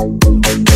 you